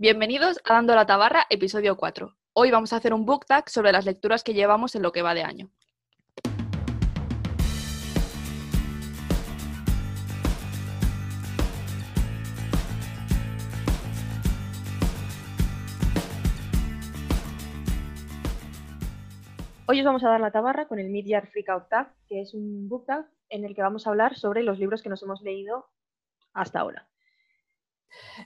Bienvenidos a Dando la Tabarra, episodio 4. Hoy vamos a hacer un book tag sobre las lecturas que llevamos en lo que va de año. Hoy os vamos a dar la tabarra con el Mid-Year Freakout Tag, que es un book tag en el que vamos a hablar sobre los libros que nos hemos leído hasta ahora.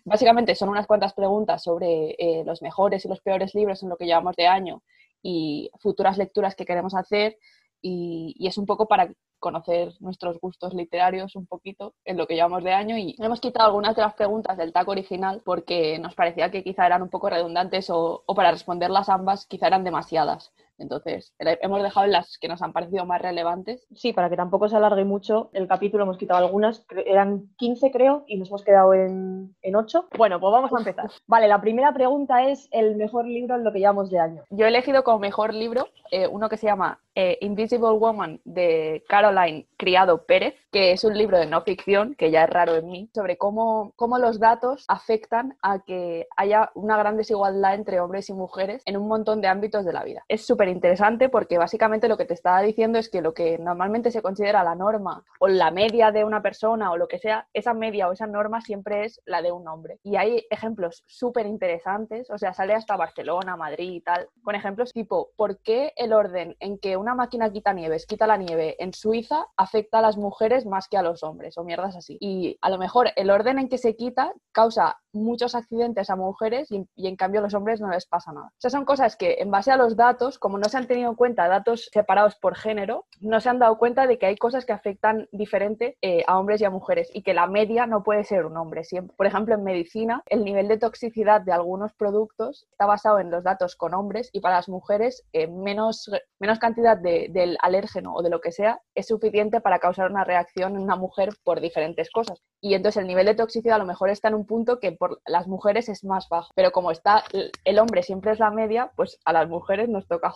Básicamente son unas cuantas preguntas sobre eh, los mejores y los peores libros en lo que llevamos de año y futuras lecturas que queremos hacer y, es un poco para conocer nuestros gustos literarios un poquito en lo que llevamos de año y hemos quitado algunas de las preguntas del tag original porque nos parecía que quizá eran un poco redundantes o, o para responderlas ambas quizá eran demasiadas. Entonces, hemos dejado las que nos han parecido más relevantes. Sí, para que tampoco se alargue mucho el capítulo, hemos quitado algunas, eran 15 creo, y nos hemos quedado en, en 8. Bueno, pues vamos a empezar. Vale, la primera pregunta es el mejor libro en lo que llevamos de año. Yo he elegido como mejor libro eh, uno que se llama eh, Invisible Woman de Caroline Criado Pérez, que es un libro de no ficción, que ya es raro en mí, sobre cómo, cómo los datos afectan a que haya una gran desigualdad entre hombres y mujeres en un montón de ámbitos de la vida. Es súper interesante porque básicamente lo que te estaba diciendo es que lo que normalmente se considera la norma o la media de una persona o lo que sea, esa media o esa norma siempre es la de un hombre. Y hay ejemplos súper interesantes, o sea, sale hasta Barcelona, Madrid y tal, con ejemplos tipo, ¿por qué el orden en que una máquina quita nieves, quita la nieve en Suiza afecta a las mujeres más que a los hombres o mierdas así? Y a lo mejor el orden en que se quita causa muchos accidentes a mujeres y, en cambio a los hombres no les pasa nada. O son cosas que en base a los datos, como no se han tenido en cuenta datos separados por género, no se han dado cuenta de que hay cosas que afectan diferente eh, a hombres y a mujeres y que la media no puede ser un hombre siempre. Por ejemplo, en medicina, el nivel de toxicidad de algunos productos está basado en los datos con hombres y para las mujeres eh, menos, menos cantidad de, del alérgeno o de lo que sea es suficiente para causar una reacción en una mujer por diferentes cosas. Y entonces el nivel de toxicidad a lo mejor está en un punto que por las mujeres es más bajo, pero como está el hombre siempre es la media, pues a las mujeres nos toca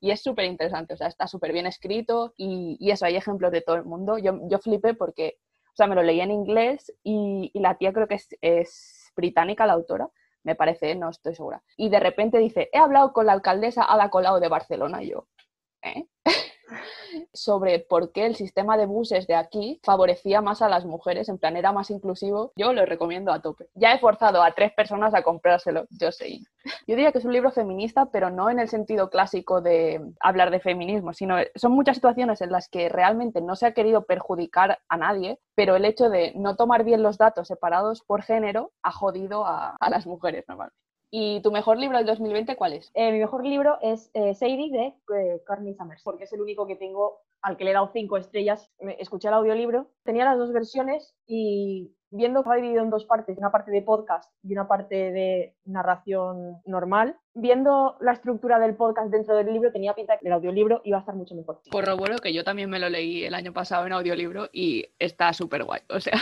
Y es súper interesante, o sea, está súper bien escrito y, y, eso, hay ejemplos de todo el mundo. Yo, yo flipé porque, o sea, me lo leí en inglés y, y la tía creo que es, es, británica, la autora, me parece, no estoy segura. Y de repente dice, he hablado con la alcaldesa Ada Colau de Barcelona y yo, ¿eh? Sobre por qué el sistema de buses de aquí favorecía más a las mujeres, en plan era más inclusivo, yo lo recomiendo a tope. Ya he forzado a tres personas a comprárselo, yo sé. Yo diría que es un libro feminista, pero no en el sentido clásico de hablar de feminismo, sino son muchas situaciones en las que realmente no se ha querido perjudicar a nadie, pero el hecho de no tomar bien los datos separados por género ha jodido a, a las mujeres normalmente. ¿Y tu mejor libro del 2020 cuál es? Eh, mi mejor libro es eh, Sadie de eh, Courtney Summers, porque es el único que tengo al que le he dado cinco estrellas. Me, escuché el audiolibro, tenía las dos versiones y viendo que estaba dividido en dos partes, una parte de podcast y una parte de narración normal, viendo la estructura del podcast dentro del libro, tenía pinta que el audiolibro iba a estar mucho mejor. Corroboro que yo también me lo leí el año pasado en audiolibro y está súper guay, o sea...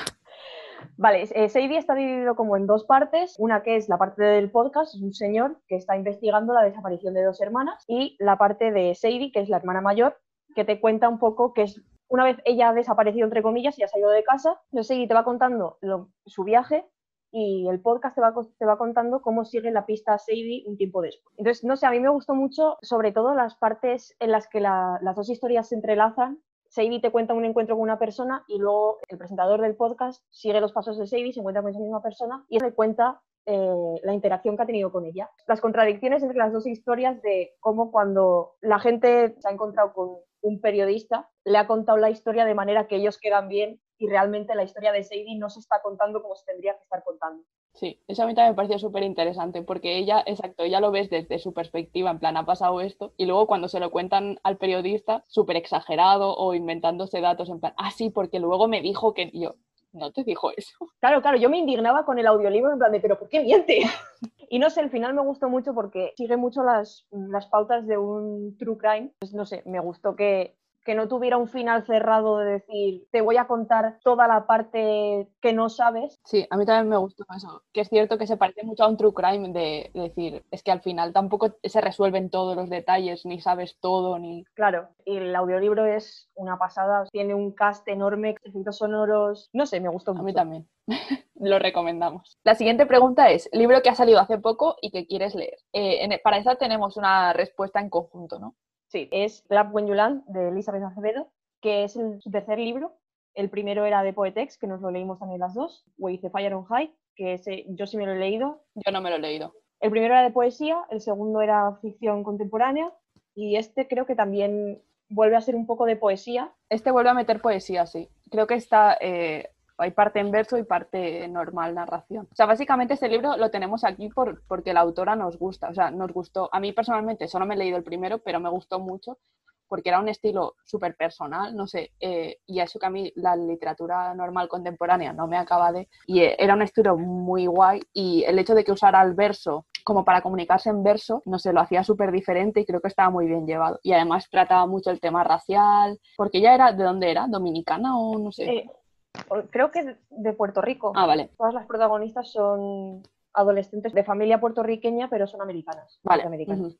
Vale, eh, está dividido como en dos partes. Una que es la parte del podcast, es un señor que está investigando la desaparición de dos hermanas, y la parte de Sadie, que es la hermana mayor, que te cuenta un poco que es una vez ella ha desaparecido, entre comillas, y ha salido de casa, Sadie te va contando su viaje y el podcast te va, te va contando cómo sigue la pista Sadie un tiempo después. Entonces, no sé, a mí me gustó mucho, sobre todo las partes en las que la, las dos historias se entrelazan Sadie te cuenta un encuentro con una persona y luego el presentador del podcast sigue los pasos de Sadie, se encuentra con esa misma persona y le cuenta eh, la interacción que ha tenido con ella. Las contradicciones entre las dos historias de cómo cuando la gente se ha encontrado con un periodista, le ha contado la historia de manera que ellos quedan bien y realmente la historia de Sadie no se está contando como se tendría que estar contando. Sí, eso a mí también me pareció súper interesante porque ella, exacto, ella lo ves desde su perspectiva, en plan, ha pasado esto, y luego cuando se lo cuentan al periodista, súper exagerado o inventándose datos, en plan, ah, sí, porque luego me dijo que yo, no te dijo eso. Claro, claro, yo me indignaba con el audiolibro en plan de, pero ¿por qué miente? y no sé, al final me gustó mucho porque sigue mucho las, las pautas de un true crime. Pues no sé, me gustó que, que no tuviera un final cerrado de decir, te voy a contar toda la parte que no sabes. Sí, a mí también me gustó eso, que es cierto que se parece mucho a un true crime de, decir, es que al final tampoco se resuelven todos los detalles, ni sabes todo, ni... Claro, y el audiolibro es una pasada, tiene un cast enorme, efectos sonoros, no sé, me gustó mucho. A mí también. Lo recomendamos. La siguiente pregunta es, libro que ha salido hace poco y que quieres leer. Eh, para esa tenemos una respuesta en conjunto, ¿no? Sí, es Clap When You Land de Elizabeth Acevedo, que es el, su tercer libro. El primero era de Poetex, que nos lo leímos también las dos, With the Fire on High, que ese, yo sí me lo he leído. Yo no me lo he leído. El primero era de poesía, el segundo era ficción contemporánea y este creo que también vuelve a ser un poco de poesía. Este vuelve a meter poesía, sí. Creo que está, eh, hay parte en verso y parte normal narración. O sea, básicamente este libro lo tenemos aquí por, porque la autora nos gusta, o sea, nos gustó. A mí personalmente solo me he leído el primero, pero me gustó mucho porque era un estilo súper personal, no sé, eh, y eso que a mí la literatura normal contemporánea no me acaba de... Y eh, era un estilo muy guay y el hecho de que usara el verso como para comunicarse en verso, no sé, lo hacía súper diferente y creo que estaba muy bien llevado. Y además trataba mucho el tema racial, porque ella era, ¿de dónde era? ¿Dominicana o no sé? Eh, creo que de Puerto Rico. Ah, vale. Todas las protagonistas son adolescentes de familia puertorriqueña, pero son americanas. Vale.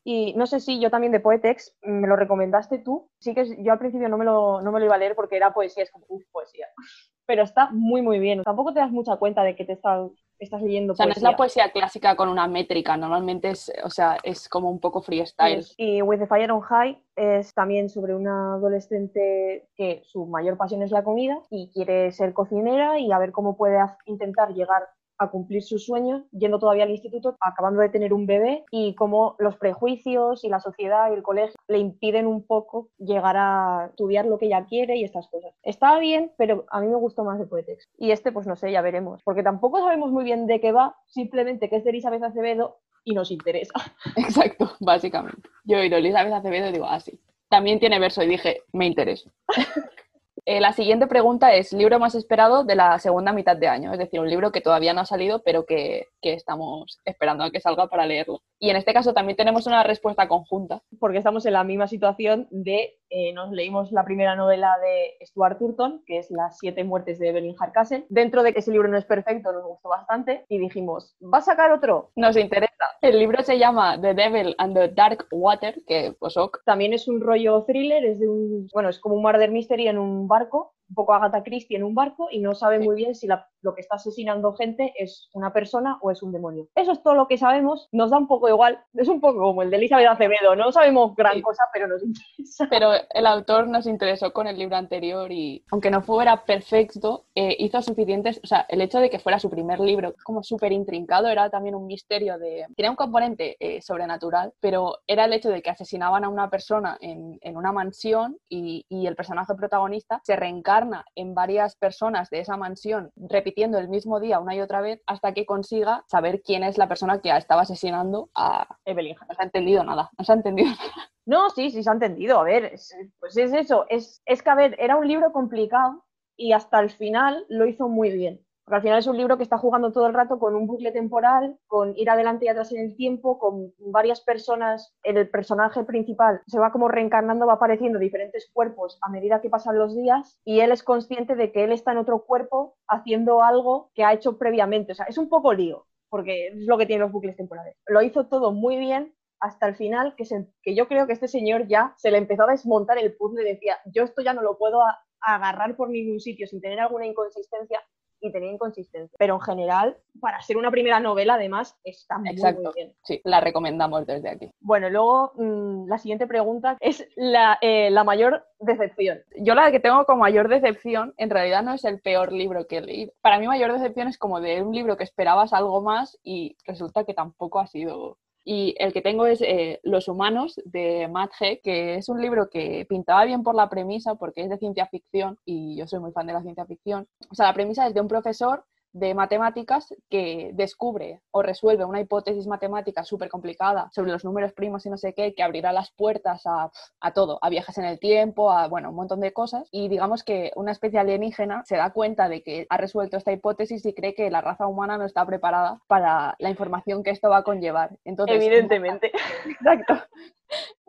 Y no sé si yo también de Poetex me lo recomendaste tú. Sí que yo al principio no me lo, no me lo iba a leer porque era poesía, es como, uff, poesía. Pero está muy, muy bien. Tampoco te das mucha cuenta de que te estás, estás leyendo o sea, no es la poesía clásica con una métrica, normalmente es, o sea, es como un poco freestyle. Y With the Fire on High es también sobre una adolescente que su mayor pasión es la comida y quiere ser cocinera y a ver cómo puede intentar llegar a cumplir sus sueños, yendo todavía al instituto, acabando de tener un bebé y cómo los prejuicios y la sociedad y el colegio le impiden un poco llegar a estudiar lo que ella quiere y estas cosas. Estaba bien, pero a mí me gustó más de Poetex. Y este, pues no sé, ya veremos, porque tampoco sabemos muy bien de qué va, simplemente que es de Elizabeth Acevedo y nos interesa. Exacto, básicamente. Yo he oído Elizabeth Acevedo y digo, ah, sí. También tiene verso y dije, me interesa. Eh, la siguiente pregunta es, libro más esperado de la segunda mitad de año, es decir, un libro que todavía no ha salido, pero que, que estamos esperando a que salga para leerlo. Y en este caso también tenemos una respuesta conjunta. Porque estamos en la misma situación de, eh, nos leímos la primera novela de Stuart Turton, que es Las siete muertes de Evelyn Hardcastle. Dentro de que ese libro no es perfecto, nos gustó bastante y dijimos, ¿va a sacar otro? Nos interesa. El libro se llama The Devil and the Dark Water, que pues ok. También es un rollo thriller, es de un, bueno, es como un murder mystery en un barco un poco Agatha Christie en un barco y no sabe muy bien si lo que está asesinando gente es una persona o es un demonio. Eso es todo lo que sabemos, nos da un poco igual, es un poco como el de Elizabeth Acevedo, no sabemos gran cosa, pero nos interesa. Pero el autor nos interesó con el libro anterior y aunque no fuera perfecto, eh, hizo suficientes, o sea, el hecho de que fuera su primer libro como súper intrincado era también un misterio de... Tiene un componente eh, sobrenatural, pero era el hecho de que asesinaban a una persona en, en una mansión y, y el personaje protagonista se reencarna en varias personas de esa mansión repitiendo el mismo día una y otra vez hasta que consiga saber quién es la persona que estaba asesinando a Evelyn. No se ha entendido nada, no se ha entendido nada. No, sí, sí se ha entendido. A ver, pues es eso. Es, es que, a ver, era un libro complicado y hasta el final lo hizo muy bien. Porque al final es un libro que está jugando todo el rato con un bucle temporal, con ir adelante y atrás en el tiempo, con varias personas. El personaje principal se va como reencarnando, va apareciendo diferentes cuerpos a medida que pasan los días y él es consciente de que él está en otro cuerpo haciendo algo que ha hecho previamente. O sea, es un poco lío, porque es lo que tienen los bucles temporales. Lo hizo todo muy bien hasta el final, que, que yo creo que este señor ya se le empezó a desmontar el puzzle y decía, yo esto ya no lo puedo agarrar por ningún sitio sin tener alguna inconsistencia y tenía inconsistencia. Pero en general, para ser una primera novela, además, está muy, Exacto. bien. Sí, la recomendamos desde aquí. Bueno, luego mm, la siguiente pregunta es la, eh, la, mayor decepción. Yo la que tengo como mayor decepción, en realidad no es el peor libro que he leído. Para mí mayor decepción es como de un libro que esperabas algo más y resulta que tampoco ha sido y el que tengo es eh, Los humanos de Matt Heck, que es un libro que pintaba bien por la premisa porque es de ciencia ficción y yo soy muy fan de la ciencia ficción. O sea, la premisa es de un profesor de matemáticas que descubre o resuelve una hipótesis matemática súper complicada sobre los números primos y no sé qué, que abrirá las puertas a, a, todo, a viajes en el tiempo, a bueno, un montón de cosas. Y digamos que una especie alienígena se da cuenta de que ha resuelto esta hipótesis y cree que la raza humana no está preparada para la información que esto va a conllevar. Entonces, Evidentemente. Exacto.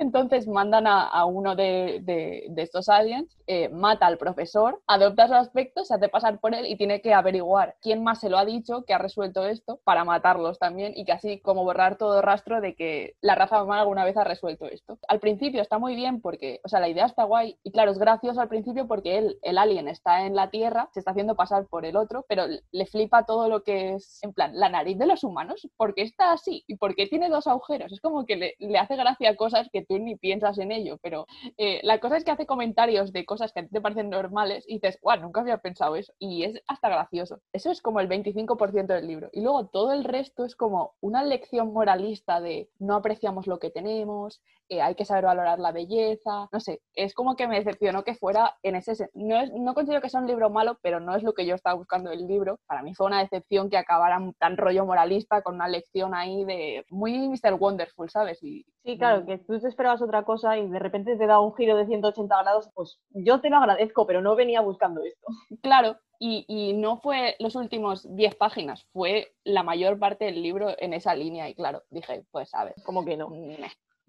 Entonces mandan a, uno de, estos aliens, eh, mata al profesor, adopta su aspecto, se hace pasar por él y tiene que averiguar quién más se lo ha dicho, que ha resuelto esto, para matarlos también y así como borrar todo rastro de que la raza humana alguna vez ha resuelto esto. Al principio está muy bien porque, o sea, la idea está guay y claro, es gracioso al principio porque él, el alien está en la Tierra, se está haciendo pasar por el otro, pero le flipa todo lo que es, en plan, la nariz de los humanos, ¿por qué está así? ¿Y por qué tiene dos agujeros? Es como que le, le hace gracia cosas que tú ni piensas en ello, pero eh, la cosa es que hace comentarios de cosas que a ti te parecen normales y dices, guau, nunca había pensado eso. Y es hasta gracioso. Eso es como el 25% del libro. Y luego todo el resto es como una lección moralista de no apreciamos lo que tenemos, eh, hay que saber valorar la belleza, no sé, es como que me decepcionó que fuera en ese... No, es, no considero que sea un libro malo, pero no es lo que yo estaba buscando del libro. Para mí fue una decepción que acabara tan rollo moralista con una lección ahí de muy Mr. Wonderful, ¿sabes? Y, sí, claro, que tú te esperabas otra cosa y de repente te da un giro de 180 grados, pues yo te lo agradezco, pero no venía buscando esto. Claro, y, y, no fue los últimos 10 páginas, fue la mayor parte del libro en esa línea y claro, dije, pues a ver. ¿Cómo que no?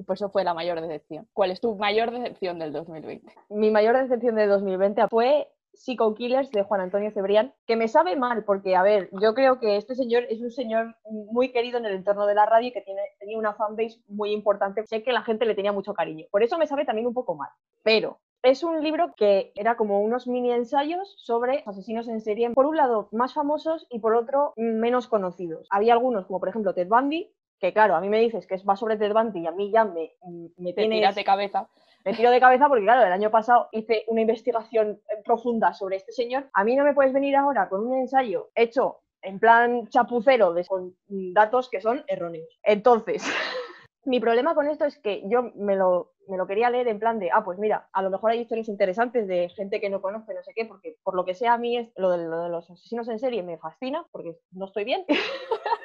Y por eso fue la mayor decepción. ¿Cuál es tu mayor decepción del 2020? Mi mayor decepción del 2020 fue Psycho Killers de Juan Antonio Cebrián, que me sabe mal, porque, a ver, yo creo que este señor es un señor muy querido en el entorno de la radio y que tiene, tenía una fanbase muy importante. Sé que la gente le tenía mucho cariño. Por eso me sabe también un poco mal. Pero es un libro que era como unos mini ensayos sobre asesinos en serie, por un lado más famosos y por otro menos conocidos. Había algunos, como por ejemplo Ted Bundy, que claro, a mí me dices que es va sobre Ted Bundy y a mí ya me, me tiene... de cabeza. Me tiro de cabeza porque, claro, el año pasado hice una investigación profunda sobre este señor. A mí no me puedes venir ahora con un ensayo hecho en plan chapucero de, con datos que son erróneos. Entonces, mi problema con esto es que yo me lo, me lo quería leer en plan de, ah, pues mira, a lo mejor hay historias interesantes de gente que no conoce, no sé qué, porque por lo que sea a mí es, lo, de, lo de los asesinos en serie me fascina, porque no estoy bien.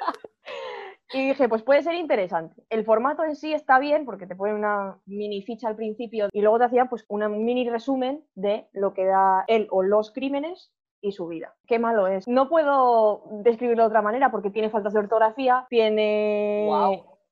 Y dije, pues puede ser interesante. El formato en sí está bien porque te pone una mini ficha al principio y luego te hacía pues un mini resumen de lo que da él o los crímenes y su vida. Qué malo es. No puedo describirlo de otra manera porque tiene faltas de ortografía, tiene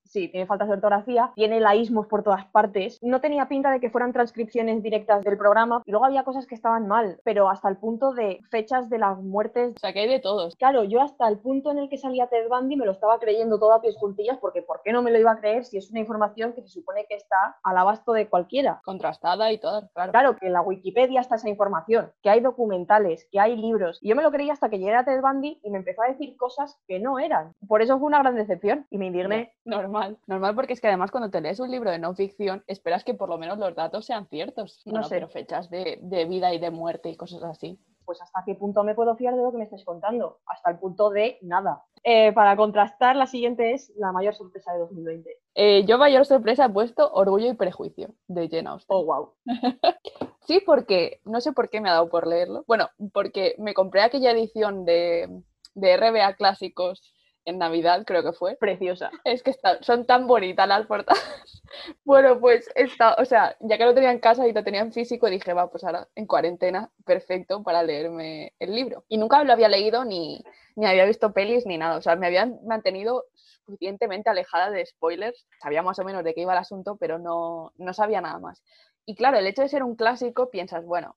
Sí, tiene faltas de ortografía, tiene laísmos por todas partes. No tenía pinta de que fueran transcripciones directas del programa. Y luego había cosas que estaban mal, pero hasta el punto de fechas de las muertes. O sea, que hay de todos. Claro, yo hasta el punto en el que salía Ted Bundy me lo estaba creyendo todo a pies juntillas, porque ¿por qué no me lo iba a creer si es una información que se supone que está al abasto de cualquiera? Contrastada y todo, claro. Claro, que en la Wikipedia está esa información, que hay documentales, que hay libros. Y yo me lo creía hasta que llegué a Ted Bundy y me empezó a decir cosas que no eran. Por eso fue una gran decepción y me indigné. Normal normal. Normal porque es que además cuando te lees un libro de no ficción esperas que por lo menos los datos sean ciertos. No, sé. Pero fechas de, vida y de muerte y cosas así. Pues hasta qué punto me puedo fiar de lo que me estáis contando. Hasta el punto de nada. Eh, para contrastar, la siguiente es la mayor sorpresa de 2020. Eh, yo mayor sorpresa he puesto Orgullo y Prejuicio de Jane Austen. Oh, wow. sí, porque no sé por qué me ha dado por leerlo. Bueno, porque me compré aquella edición de, de RBA Clásicos en Navidad, creo que fue. Preciosa. Es que son tan bonitas las portadas. bueno, pues esta, o sea, ya que lo tenía en casa y lo tenía en físico, dije, va, pues ahora en cuarentena, perfecto para leerme el libro. Y nunca lo había leído ni, ni había visto pelis ni nada. O sea, me habían mantenido suficientemente alejada de spoilers. Sabía más o menos de qué iba el asunto, pero no, no sabía nada más. Y claro, el hecho de ser un clásico, piensas, bueno,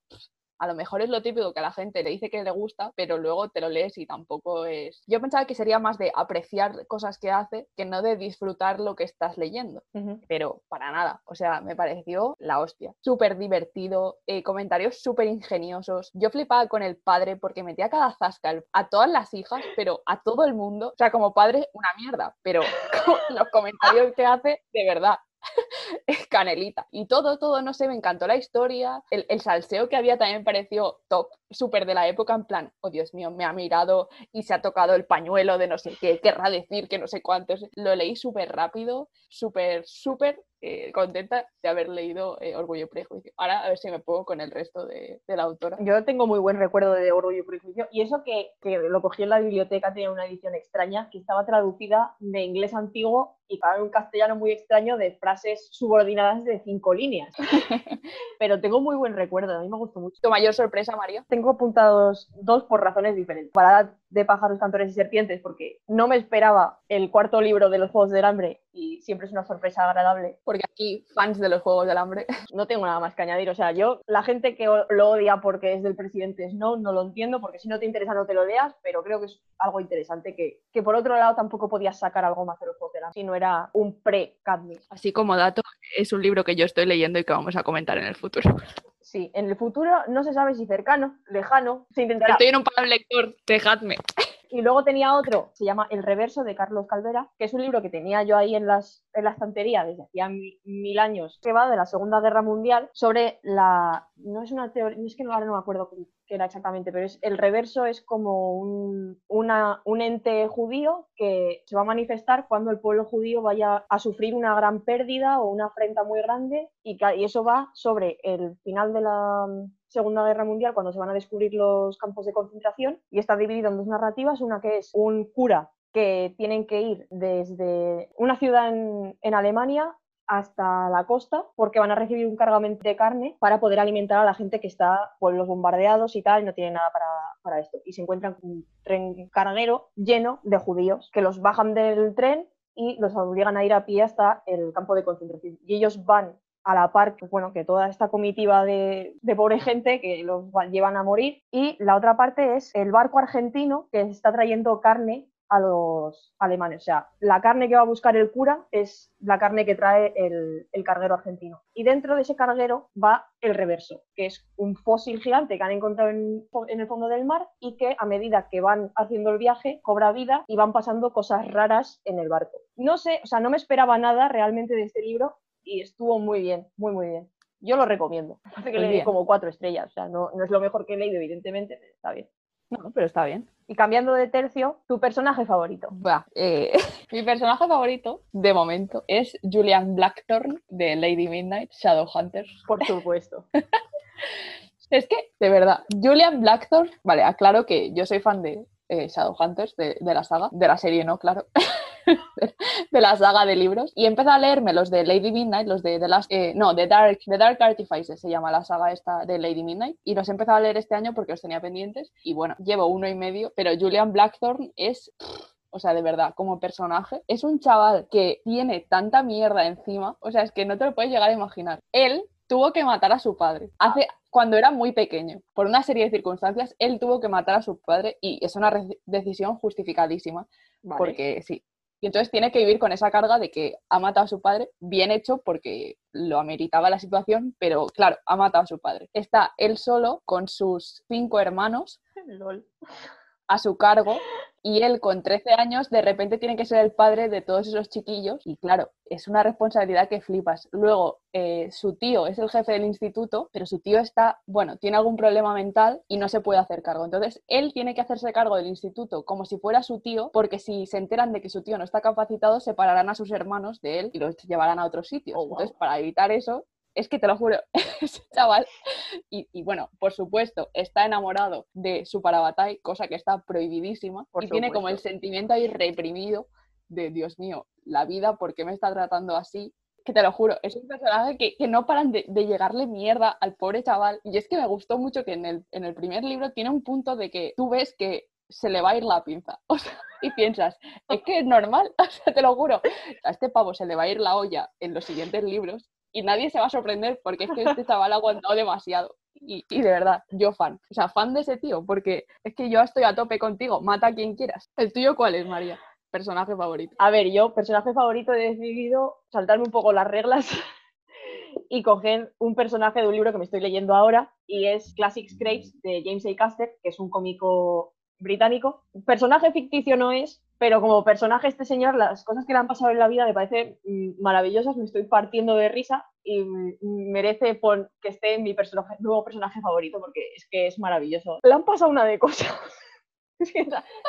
a lo mejor es lo típico que a la gente le dice que le gusta, pero luego te lo lees y tampoco es... Yo pensaba que sería más de apreciar cosas que hace que no de disfrutar lo que estás leyendo, pero para nada, o sea, me pareció la hostia. Súper divertido, eh, comentarios súper ingeniosos. Yo flipaba con el padre porque metía cada zasca a todas las hijas, pero a todo el mundo. O sea, como padre, una mierda, pero los comentarios que hace, de verdad, canelita. Y todo, todo, no sé, me encantó la historia. El, el salseo que había también me pareció top, súper de la época, en plan, oh Dios mío, me ha mirado y se ha tocado el pañuelo de no sé qué, querrá decir que no sé cuántos. Lo leí súper rápido, súper, súper eh, contenta de haber leído eh, Orgullo y Prejuicio. Ahora a ver si me pongo con el resto de, la autora. Yo tengo muy buen recuerdo de Orgullo y Prejuicio y eso que, que, lo cogí en la biblioteca tenía una edición extraña que estaba traducida de inglés antiguo y para un castellano muy extraño de frases subordinadas de cinco líneas. Pero tengo muy buen recuerdo, a mí me gustó mucho. ¿Tu mayor sorpresa, María? Tengo apuntados dos por razones diferentes. Para de Pájaros, Cantores y Serpientes, porque no me esperaba el cuarto libro de los Juegos del Hambre y siempre es una sorpresa agradable. Porque aquí, fans de los Juegos del Hambre. No tengo nada más que añadir. O sea, yo, la gente que lo odia porque es del presidente Snow, no lo entiendo, porque si no te interesa no te lo leas, pero creo que es algo interesante que, que por otro lado tampoco podías sacar algo más de los Juegos del Hambre, si no era un pre-Cadmus. Así como dato, es un libro que yo estoy leyendo y que vamos a comentar en el futuro. Sí, en el futuro no se sabe si cercano, lejano, se intentará. Estoy en un palo lector, dejadme. Y luego tenía otro, se llama El Reverso de Carlos Calvera, que es un libro que tenía yo ahí en, las, en la estantería desde hacía mil, años, que va de la Segunda Guerra Mundial sobre la... No es una teoría, es que ahora no me acuerdo qué era exactamente, pero es, el reverso es como un, una, un ente judío que se va a manifestar cuando el pueblo judío vaya a sufrir una gran pérdida o una afrenta muy grande y, y eso va sobre el final de la Segunda Guerra Mundial, cuando se van a descubrir los campos de concentración, y está dividido en dos narrativas, una que es un cura que tienen que ir desde una ciudad en, en Alemania hasta la costa porque van a recibir un cargamento de carne para poder alimentar a la gente que está pueblos bombardeados y tal y no tiene nada para, para esto. Y se encuentran con un tren carguero lleno de judíos que los bajan del tren y los obligan a ir a pie hasta el campo de concentración. Y ellos van a la par bueno, que toda esta comitiva de, de, pobre gente que los llevan a morir. Y la otra parte es el barco argentino que está trayendo carne a los alemanes. O sea, la carne que va a buscar el cura es la carne que trae el, el, carguero argentino. Y dentro de ese carguero va el reverso, que es un fósil gigante que han encontrado en, en, el fondo del mar y que a medida que van haciendo el viaje cobra vida y van pasando cosas raras en el barco. No sé, o sea, no me esperaba nada realmente de este libro y estuvo muy bien, muy, muy bien. Yo lo recomiendo. Hace que le di como cuatro estrellas, o sea, no, no es lo mejor que he leído, evidentemente, pero está bien. No, pero está bien. Y cambiando de tercio, tu personaje favorito. Eh, mi personaje favorito, de momento, es Julian Blackthorn de Lady Midnight, Shadowhunters. Por supuesto. es que, de verdad, Julian Blackthorn, vale, aclaro que yo soy fan de eh, Shadowhunters, de, de la saga, de la serie no, claro. de la saga de libros y empecé a leerme los de Lady Midnight, los de The Last, eh, no, The Dark, The Dark Artifices se llama la saga esta de Lady Midnight y los he empezado a leer este año porque los tenía pendientes y bueno, llevo uno y medio, pero Julian Blackthorn es... O sea, de verdad, como personaje, es un chaval que tiene tanta mierda encima, o sea, es que no te lo puedes llegar a imaginar. Él tuvo que matar a su padre. Hace, cuando era muy pequeño, por una serie de circunstancias, él tuvo que matar a su padre y es una decisión justificadísima. Porque sí, y entonces tiene que vivir con esa carga de que ha matado a su padre, bien hecho porque lo ameritaba la situación, pero claro, ha matado a su padre. Está él solo con sus cinco hermanos a su cargo y él con 13 años de repente tiene que ser el padre de todos esos chiquillos y claro, es una responsabilidad que flipas. Luego, eh, su tío es el jefe del instituto, pero su tío está, bueno, tiene algún problema mental y no se puede hacer cargo. Entonces, él tiene que hacerse cargo del instituto como si fuera su tío, porque si se enteran de que su tío no está capacitado, separarán a sus hermanos de él y los llevarán a otros sitios. Oh, Entonces, para evitar eso, es que te lo juro, ese chaval, y, bueno, por supuesto, está enamorado de su Parabatay, cosa que está prohibidísima, y tiene como el sentimiento ahí reprimido de, Dios mío, la vida, ¿por qué me está tratando así? Que te lo juro, es un personaje que, no paran de, llegarle mierda al pobre chaval. Y es que me gustó mucho que en el, en el primer libro tiene un punto de que tú ves que se le va a ir la pinza. O sea, y piensas, es que es normal, o sea, te lo juro. A este pavo se le va a ir la olla en los siguientes libros y nadie se va a sorprender porque es que este chaval ha aguantado demasiado. Y, y, de verdad, yo fan. O sea, fan de ese tío, porque es que yo estoy a tope contigo. Mata a quien quieras. ¿El tuyo cuál es, María? Personaje favorito. A ver, yo, personaje favorito, he decidido saltarme un poco las reglas y coger un personaje de un libro que me estoy leyendo ahora y es Classic Scrapes de James A. Caster, que es un cómico británico. Personaje ficticio no es, pero como personaje este señor, las cosas que le han pasado en la vida me parecen mm, maravillosas, me estoy partiendo de risa y merece por que esté en mi personaje, nuevo personaje favorito porque es que es maravilloso. Le han pasado una de cosas. es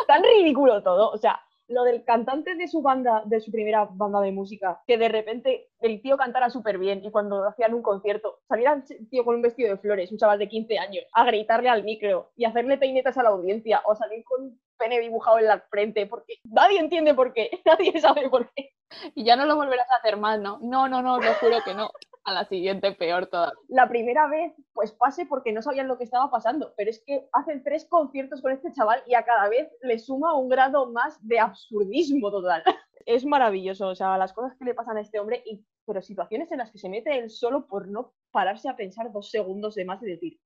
tan ridículo todo, o sea, lo del cantante de su banda, de su primera banda de música, que de repente el tío cantara súper bien y cuando hacían un concierto saliera el tío con un vestido de flores, un chaval de 15 años, a gritarle al micro y hacerle peinetas a la audiencia o salir con pene dibujado en la frente, porque nadie entiende por qué, nadie sabe por qué. Y ya no lo volverás a hacer mal, ¿no? No, no, no, lo juro que no. A la siguiente peor toda. La primera vez, pues pase porque no sabían lo que estaba pasando, pero es que hacen tres conciertos con este chaval y a cada vez le suma un grado más de absurdismo total. Es maravilloso, o sea, las cosas que le pasan a este hombre, y, pero situaciones en las que se mete él solo por no pararse a pensar dos segundos de más y decir,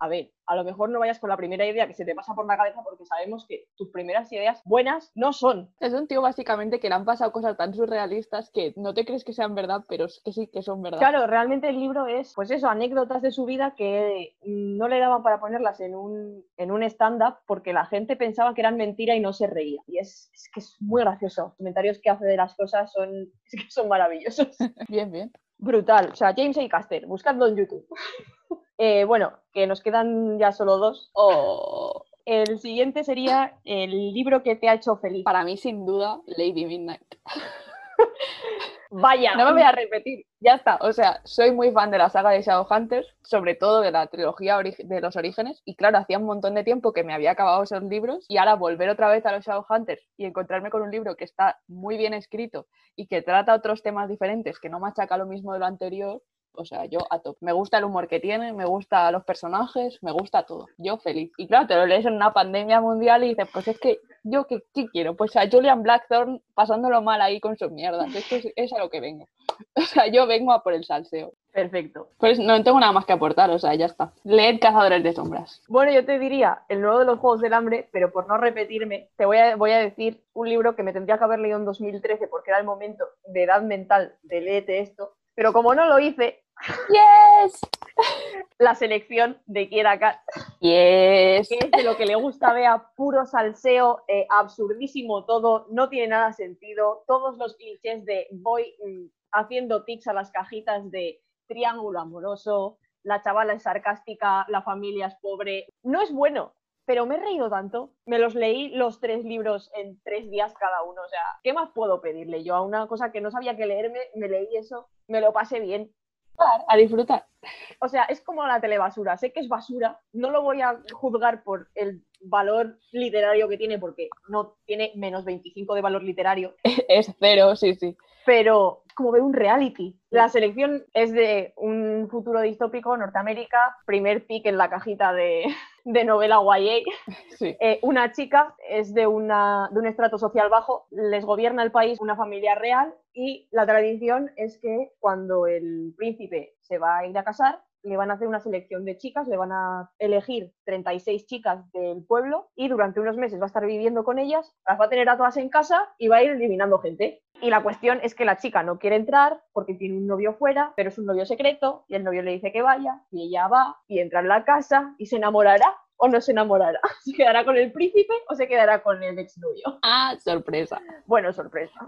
a ver, a lo mejor no vayas con la primera idea que se te pasa por la cabeza porque sabemos que tus primeras ideas buenas no son. Es un tío básicamente que le han pasado cosas tan surrealistas que no te crees que sean verdad, pero es que sí que son verdad. Claro, realmente el libro es, pues eso, anécdotas de su vida que no le daban para ponerlas en un, en un stand-up porque la gente pensaba que eran mentira y no se reía. Y es, es que es muy gracioso. Los comentarios que hace de las cosas son, es que son maravillosos. bien, bien. Brutal. O sea, James A. Caster, buscadlo en YouTube. Eh, bueno, que nos quedan ya solo dos. Oh. El siguiente sería el libro que te ha hecho feliz. Para mí, sin duda, Lady Midnight. Vaya. No me voy a repetir, ya está. O sea, soy muy fan de la saga de Shadowhunters, sobre todo de la trilogía de los orígenes. Y claro, hacía un montón de tiempo que me había acabado esos libros. Y ahora volver otra vez a los Shadowhunters y encontrarme con un libro que está muy bien escrito y que trata otros temas diferentes, que no machaca lo mismo de lo anterior, o sea, yo a top. Me gusta el humor que tiene, me gusta los personajes, me gusta todo. Yo feliz. Y claro, te lo lees en una pandemia mundial y dices, pues es que yo qué, quiero, pues a Julian Blackthorne pasándolo mal ahí con sus mierdas. Es que es, a lo que vengo. O sea, yo vengo a por el salseo. Perfecto. Pues no tengo nada más que aportar, o sea, ya está. Leed Cazadores de Sombras. Bueno, yo te diría el nuevo de los Juegos del Hambre, pero por no repetirme, te voy a, voy a decir un libro que me tendría que haber leído en 2013 porque era el momento de edad mental de leerte esto, pero como no lo hice, Yes. La selección de Kiera Kat. Yes. Que es de lo que le gusta vea puro salseo, eh, absurdísimo todo, no tiene nada sentido. Todos los clichés de voy mm, haciendo tics a las cajitas de triángulo amoroso, la chavala es sarcástica, la familia es pobre. No es bueno, pero me he reído tanto. Me los leí los tres libros en tres días cada uno. O sea, ¿qué más puedo pedirle yo a una cosa que no sabía que leerme? Me leí eso, me lo pasé bien a disfrutar. O sea, es como la telebasura. Sé que es basura, no lo voy a juzgar por el valor literario que tiene, porque no tiene menos 25 de valor literario. Es cero, sí, sí. Pero como ver un reality. La selección es de un futuro distópico, Norteamérica, primer pick en la cajita de, de novela YA. Sí. Eh, una chica es de, una, de un estrato social bajo, les gobierna el país una familia real y la tradición es que cuando el príncipe se va a ir a casar, le van a hacer una selección de chicas, le van a elegir 36 chicas del pueblo y durante unos meses va a estar viviendo con ellas, las va a tener a todas en casa y va a ir eliminando gente. Y la cuestión es que la chica no quiere entrar porque tiene un novio fuera, pero es un novio secreto y el novio le dice que vaya y ella va y entra en la casa y se enamorará o no se enamorará. ¿Se quedará con el príncipe o se quedará con el exnovio? Ah, sorpresa. Bueno, sorpresa.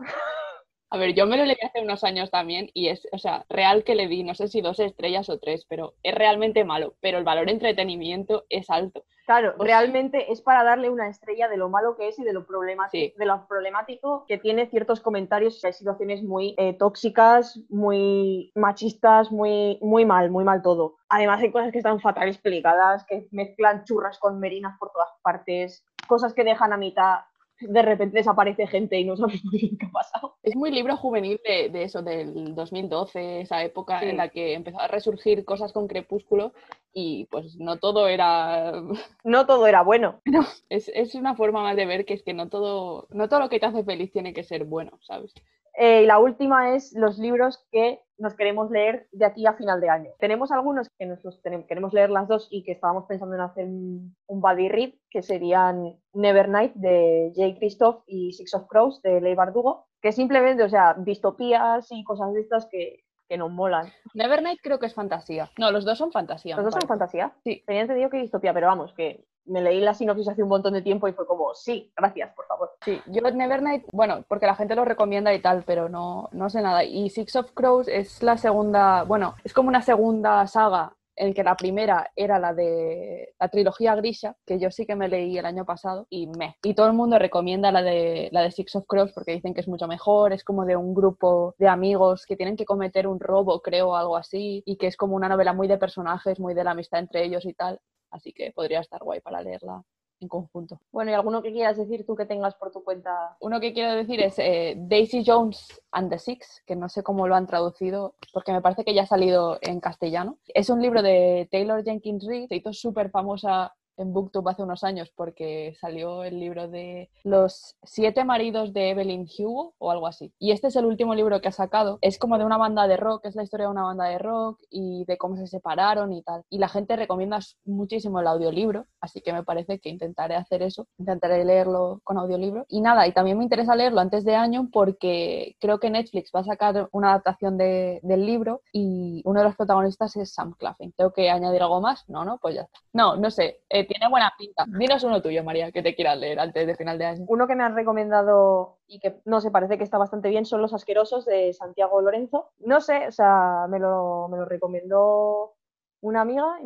A ver, yo me lo leí hace unos años también y es, o sea, real que le di, no sé si dos estrellas o tres, pero es realmente malo, pero el valor entretenimiento es alto. Claro, realmente es para darle una estrella de lo malo que es y de lo problemático, de lo problemático que tiene ciertos comentarios, hay situaciones muy eh, tóxicas, muy machistas, muy, muy mal, muy mal todo. Además hay cosas que están fatal explicadas, que mezclan churras con merinas por todas partes, cosas que dejan a mitad de repente desaparece gente y no sabes muy bien qué ha pasado. Es muy libro juvenil de, eso, del 2012, esa época en la que empezó a resurgir cosas con Crepúsculo y pues no todo era... No todo era bueno. No, es, es una forma más de ver que es que no todo, no todo lo que te hace feliz tiene que ser bueno, ¿sabes? Eh, y la última es los libros que nos queremos leer de aquí a final de año. Tenemos algunos que nos queremos leer las dos y que estábamos pensando en hacer un, buddy read, que serían Nevernight de Jay Christoph y Six of Crows de Leigh Bardugo, que simplemente, o sea, distopías y cosas de estas que, que nos molan. Nevernight creo que es fantasía. No, los dos son fantasía. ¿Los dos son fantasía? Sí. Tenía entendido que distopía, pero vamos, que me leí la sinopsis hace un montón de tiempo y fue como, sí, gracias, por favor. Sí, yo Nevernight, bueno, porque la gente lo recomienda y tal, pero no, no sé nada. Y Six of Crows es la segunda, bueno, es como una segunda saga en que la primera era la de la trilogía Grisha, que yo sí que me leí el año pasado y me. Y todo el mundo recomienda la de, la de Six of Crows porque dicen que es mucho mejor, es como de un grupo de amigos que tienen que cometer un robo, creo, algo así, y que es como una novela muy de personajes, muy de la amistad entre ellos y tal. Así que podría estar guay para leerla en conjunto. Bueno, ¿y alguno que quieras decir tú que tengas por tu cuenta? Uno que quiero decir es eh, Daisy Jones and the Six, que no sé cómo lo han traducido, porque me parece que ya ha salido en castellano. Es un libro de Taylor Jenkins Reid, se hizo súper famosa en Booktube hace unos años porque salió el libro de Los siete maridos de Evelyn Hugo o algo así. Y este es el último libro que ha sacado. Es como de una banda de rock, es la historia de una banda de rock y de cómo se separaron y tal. Y la gente recomienda muchísimo el audiolibro, así que me parece que intentaré hacer eso, intentaré leerlo con audiolibro. Y nada, y también me interesa leerlo antes de año porque creo que Netflix va a sacar una adaptación del libro y uno de los protagonistas es Sam Claflin. ¿Tengo que añadir algo más? No, no, pues ya está. No, no sé. Eh, tiene buena pinta. Dinos uno tuyo, María, que te quieras leer antes de final de año. Uno que me has recomendado y que no sé, parece que está bastante bien son Los Asquerosos de Santiago Lorenzo. No sé, o sea, me lo, me lo recomendó una amiga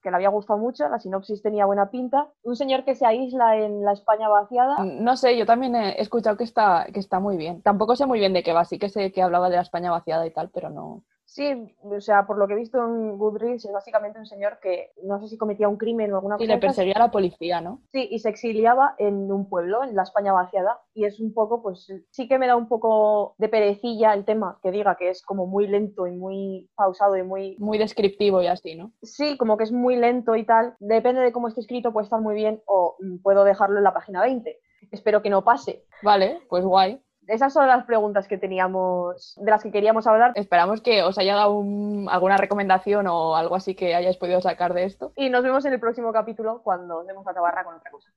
que le había gustado mucho, la sinopsis tenía buena pinta. Un señor que se aísla en la España vaciada. No sé, yo también he escuchado que está, que está muy bien. Tampoco sé muy bien de qué va, sí que sé que hablaba de la España vaciada y tal, pero no, Sí, o sea, por lo que he visto en Goodreads, es básicamente un señor que no sé si cometía un crimen o alguna cosa. Y le perseguía a la policía, ¿no? Sí, y se exiliaba en un pueblo, en la España vaciada. Y es un poco, pues sí que me da un poco de perecilla el tema, que diga que es como muy lento y muy pausado y muy. Muy descriptivo y así, ¿no? Sí, como que es muy lento y tal. Depende de cómo esté escrito, puede estar muy bien o puedo dejarlo en la página 20. Espero que no pase. Vale, pues guay esas son las preguntas que teníamos, de las que queríamos hablar. Esperamos que os haya dado alguna recomendación o algo así que hayáis podido sacar de esto. Y nos vemos en el próximo capítulo cuando demos la tabarra con otra cosa.